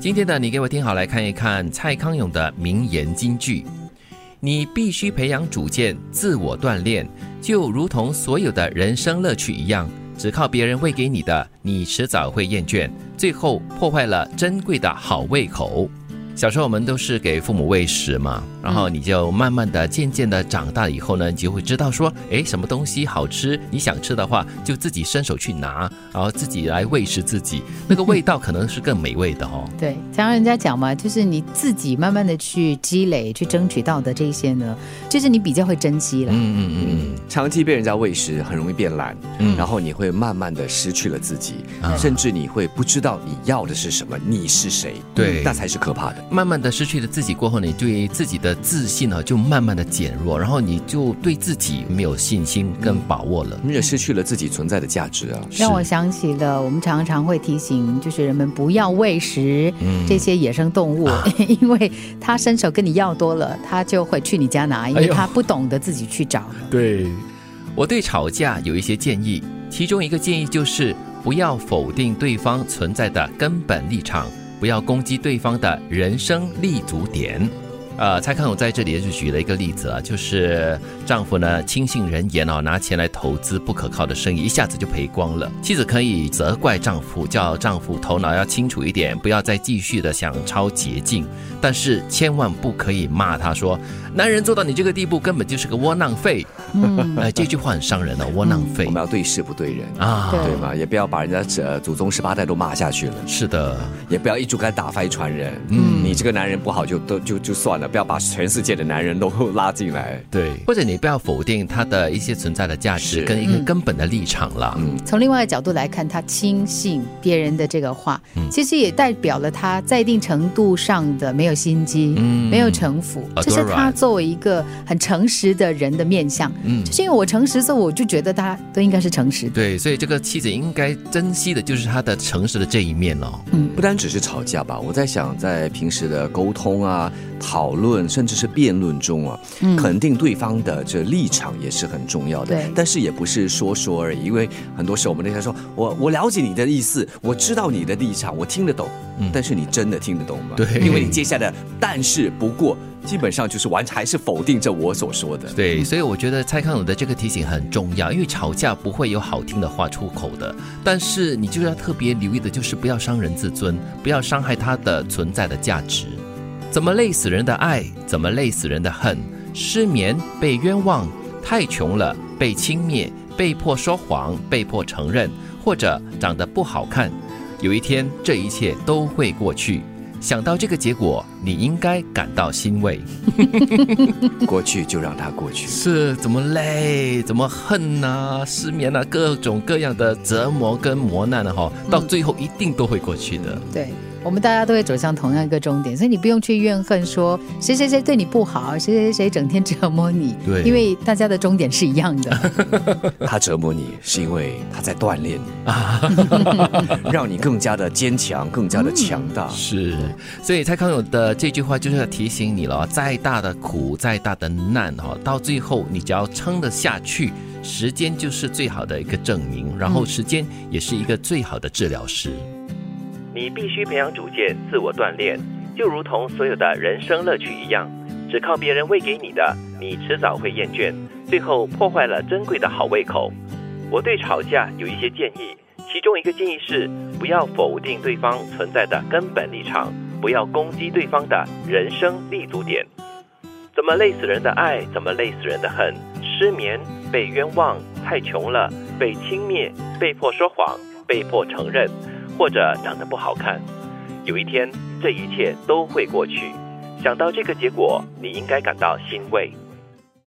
今天的你给我听好，来看一看蔡康永的名言金句：你必须培养主见，自我锻炼，就如同所有的人生乐趣一样，只靠别人喂给你的，你迟早会厌倦，最后破坏了珍贵的好胃口。小时候我们都是给父母喂食嘛，然后你就慢慢的、渐渐的长大以后呢，你就会知道说，哎，什么东西好吃，你想吃的话，就自己伸手去拿，然后自己来喂食自己，那个味道可能是更美味的哦。对，常人家讲嘛，就是你自己慢慢的去积累、去争取到的这些呢，就是你比较会珍惜了。嗯嗯嗯长期被人家喂食，很容易变懒，嗯然后你会慢慢的失去了自己，啊甚至你会不知道你要的是什么，你是谁，对那才是可怕的。慢慢的失去了自己过后，你对自己的自信呢就慢慢的减弱，然后你就对自己没有信心跟把握了。你也失去了自己存在的价值啊！让我想起了我们常常会提醒，就是人们不要喂食这些野生动物，因为他伸手跟你要多了，他就会去你家拿，因为他不懂得自己去找。对，我对吵架有一些建议，其中一个建议就是不要否定对方存在的根本立场，不要攻击对方的人生立足点。呃，蔡康永在这里也是举了一个例子啊，就是丈夫呢轻信人言哦，拿钱来投资不可靠的生意，一下子就赔光了。妻子可以责怪丈夫，叫丈夫头脑要清楚一点，不要再继续的想抄捷径，但是千万不可以骂他说，男人做到你这个地步根本就是个窝囊废。嗯，哎，这句话很伤人哦，窝囊废我们要对事不对人啊，对对吗？也不要把人家呃祖宗十八代都骂下去了，是的，也不要一竹竿打翻一船人。嗯你这个男人不好就都就就算了，不要把全世界的男人都拉进来。对，或者你不要否定他的一些存在的价值跟一个根本的立场啦。嗯，从另外一个角度来看，他轻信别人的这个话，其实也代表了他在一定程度上的没有心机，嗯没有城府，啊这是他作为一个很诚实的人的面相。嗯就是因为我诚实，所以我就觉得他都应该是诚实的。对，所以这个妻子应该珍惜的就是他的诚实的这一面哦。不单只是吵架吧，我在想，在平时的沟通啊、讨论，甚至是辩论中啊，肯定对方的这立场也是很重要的。对但是也不是说说而已，因为很多时候我们那些说，我我了解你的意思，我知道你的立场，我听得懂，但是你真的听得懂吗？对因为你接下来的但是不过，基本上就是完还是否定着我所说的。对，所以我觉得蔡康永的这个提醒很重要，因为吵架不会有好听的话出口的，但是你就要特别留意的就是不要伤人自尊，不要伤害他的存在的价值。怎么累死人的爱，怎么累死人的恨？失眠，被冤枉，太穷了，被轻蔑，被迫说谎，被迫承认，或者长得不好看。有一天，这一切都会过去。想到这个结果，你应该感到欣慰。过去就让它过去。是怎么累，怎么恨呐、失眠啊，各种各样的折磨跟磨难啊，哈，到最后一定都会过去的。对我们大家都会走向同样一个终点，所以你不用去怨恨说谁谁谁对你不好，谁谁谁整天折磨你，对因为大家的终点是一样的。他折磨你，是因为他在锻炼你，让你更加的坚强，更加的强大。是，所以蔡康永的这句话就是要提醒你了，再大的苦，再大的难，哈，到最后你只要撑得下去，时间就是最好的一个证明，然后时间也是一个最好的治疗师。你必须培养主见，自我锻炼，就如同所有的人生乐趣一样，只靠别人喂给你的，你迟早会厌倦，最后破坏了珍贵的好胃口。我对吵架有一些建议，其中一个建议是不要否定对方存在的根本立场，不要攻击对方的人生立足点。怎么累死人的爱，怎么累死人的恨？失眠，被冤枉，太穷了，被轻蔑，被迫说谎，被迫承认，或者长得不好看。有一天，这一切都会过去。想到这个结果，你应该感到欣慰。